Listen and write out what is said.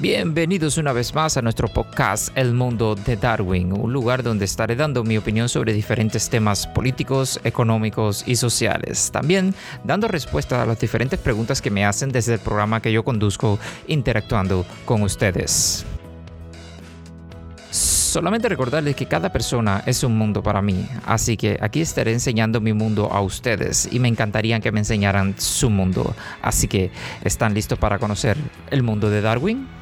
Bienvenidos una vez más a nuestro podcast El Mundo de Darwin, un lugar donde estaré dando mi opinión sobre diferentes temas políticos, económicos y sociales. También dando respuesta a las diferentes preguntas que me hacen desde el programa que yo conduzco interactuando con ustedes. Solamente recordarles que cada persona es un mundo para mí, así que aquí estaré enseñando mi mundo a ustedes y me encantaría que me enseñaran su mundo. Así que, ¿están listos para conocer el mundo de Darwin?